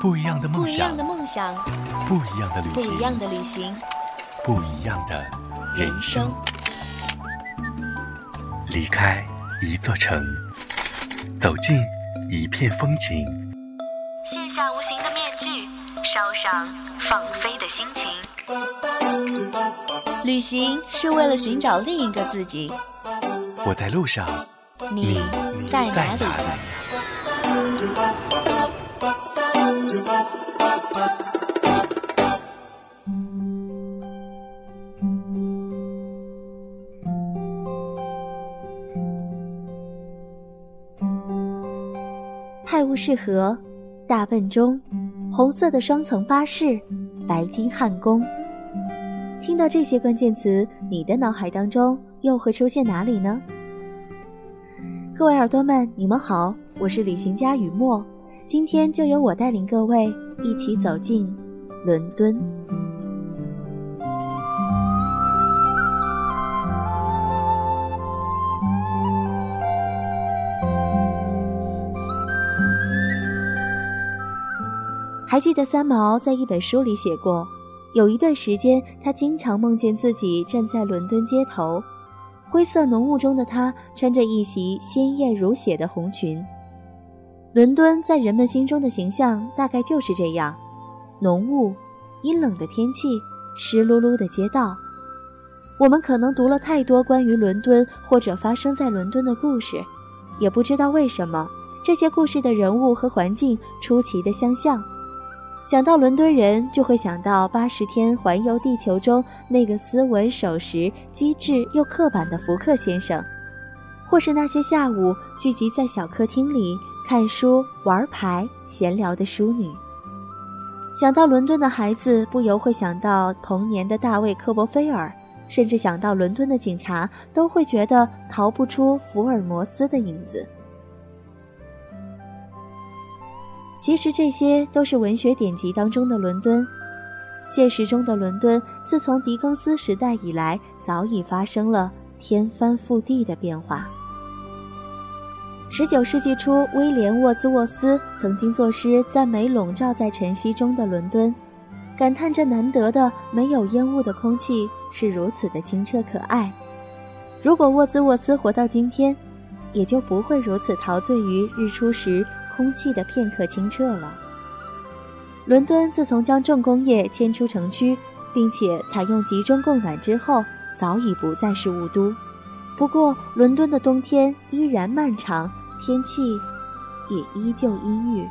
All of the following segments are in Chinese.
不一样的梦想不一样想的，梦想，不一样的旅行，不一样的旅行，不一样的人生。离开一座城，走进一片风景。卸下无形的面具，捎上放飞的心情。旅行是为了寻找另一个自己。我在路上，你在在哪里？泰晤士河、大笨钟、红色的双层巴士、白金汉宫。听到这些关键词，你的脑海当中又会出现哪里呢？各位耳朵们，你们好，我是旅行家雨墨，今天就由我带领各位一起走进伦敦。还记得三毛在一本书里写过，有一段时间，他经常梦见自己站在伦敦街头，灰色浓雾中的他穿着一袭鲜艳如血的红裙。伦敦在人们心中的形象大概就是这样：浓雾、阴冷的天气、湿漉漉的街道。我们可能读了太多关于伦敦或者发生在伦敦的故事，也不知道为什么这些故事的人物和环境出奇的相像。想到伦敦人，就会想到八十天环游地球中那个斯文守时、机智又刻板的福克先生，或是那些下午聚集在小客厅里看书、玩牌、闲聊的淑女。想到伦敦的孩子，不由会想到童年的大卫·科波菲尔，甚至想到伦敦的警察，都会觉得逃不出福尔摩斯的影子。其实这些都是文学典籍当中的伦敦，现实中的伦敦，自从狄更斯时代以来，早已发生了天翻覆地的变化。十九世纪初，威廉·沃兹沃斯曾经作诗赞美笼罩在晨曦中的伦敦，感叹这难得的没有烟雾的空气是如此的清澈可爱。如果沃兹沃斯活到今天，也就不会如此陶醉于日出时空气的片刻清澈了。伦敦自从将重工业迁出城区，并且采用集中供暖之后，早已不再是雾都。不过，伦敦的冬天依然漫长，天气也依旧阴郁。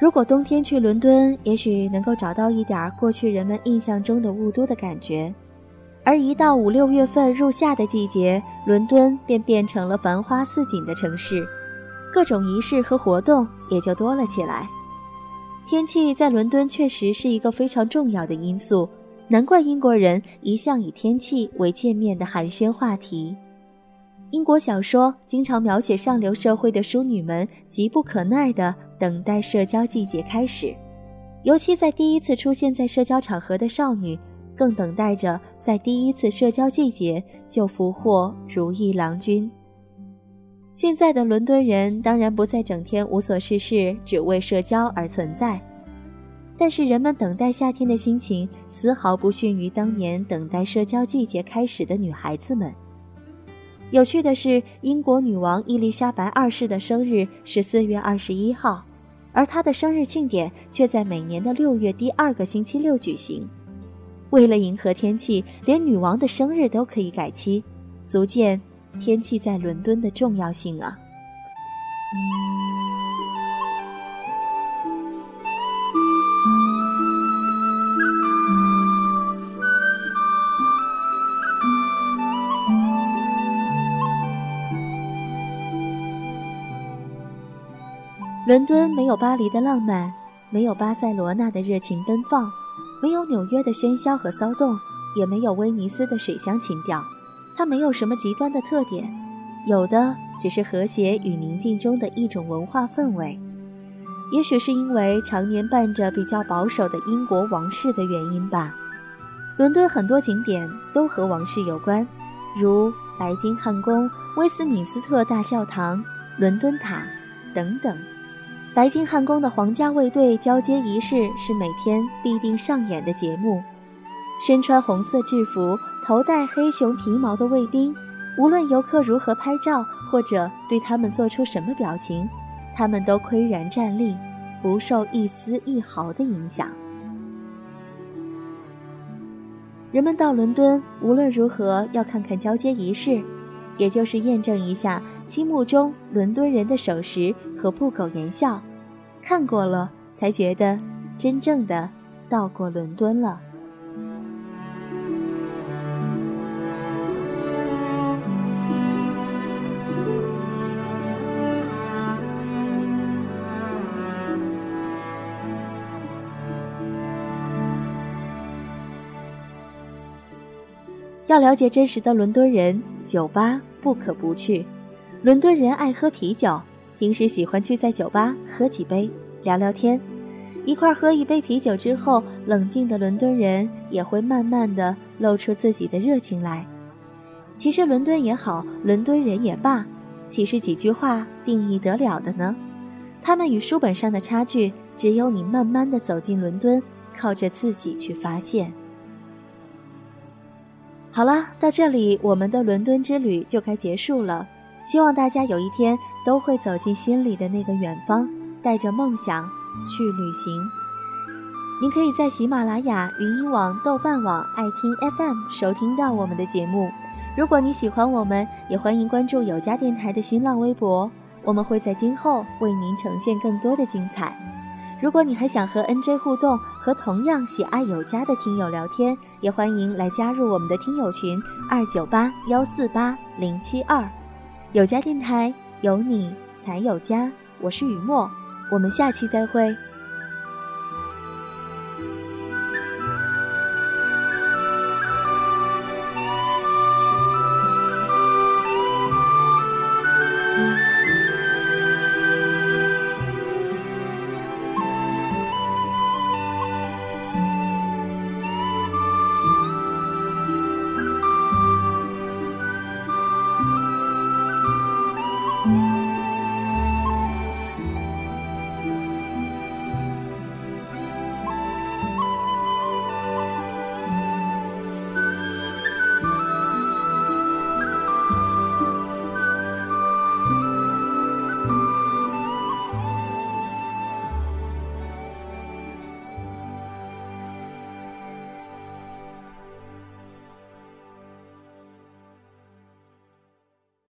如果冬天去伦敦，也许能够找到一点过去人们印象中的雾都的感觉。而一到五六月份入夏的季节，伦敦便变成了繁花似锦的城市，各种仪式和活动也就多了起来。天气在伦敦确实是一个非常重要的因素，难怪英国人一向以天气为见面的寒暄话题。英国小说经常描写上流社会的淑女们急不可耐地等待社交季节开始，尤其在第一次出现在社交场合的少女。更等待着在第一次社交季节就俘获如意郎君。现在的伦敦人当然不再整天无所事事，只为社交而存在，但是人们等待夏天的心情丝毫不逊于当年等待社交季节开始的女孩子们。有趣的是，英国女王伊丽莎白二世的生日是四月二十一号，而她的生日庆典却在每年的六月第二个星期六举行。为了迎合天气，连女王的生日都可以改期，足见天气在伦敦的重要性啊！伦敦没有巴黎的浪漫，没有巴塞罗那的热情奔放。没有纽约的喧嚣和骚动，也没有威尼斯的水乡情调，它没有什么极端的特点，有的只是和谐与宁静中的一种文化氛围。也许是因为常年伴着比较保守的英国王室的原因吧。伦敦很多景点都和王室有关，如白金汉宫、威斯敏斯特大教堂、伦敦塔等等。白金汉宫的皇家卫队交接仪式是每天必定上演的节目。身穿红色制服、头戴黑熊皮毛的卫兵，无论游客如何拍照，或者对他们做出什么表情，他们都岿然站立，不受一丝一毫的影响。人们到伦敦，无论如何要看看交接仪式，也就是验证一下心目中伦敦人的守时和不苟言笑。看过了，才觉得真正的到过伦敦了。要了解真实的伦敦人，酒吧不可不去。伦敦人爱喝啤酒，平时喜欢去在酒吧喝几杯，聊聊天。一块喝一杯啤酒之后，冷静的伦敦人也会慢慢的露出自己的热情来。其实伦敦也好，伦敦人也罢，岂是几句话定义得了的呢？他们与书本上的差距，只有你慢慢的走进伦敦，靠着自己去发现。好了，到这里我们的伦敦之旅就该结束了。希望大家有一天都会走进心里的那个远方，带着梦想去旅行。您可以在喜马拉雅、云音网、豆瓣网、爱听 FM 收听到我们的节目。如果你喜欢我们，也欢迎关注有家电台的新浪微博，我们会在今后为您呈现更多的精彩。如果你还想和 NJ 互动，和同样喜爱有家的听友聊天，也欢迎来加入我们的听友群二九八幺四八零七二。有家电台，有你才有家。我是雨墨，我们下期再会。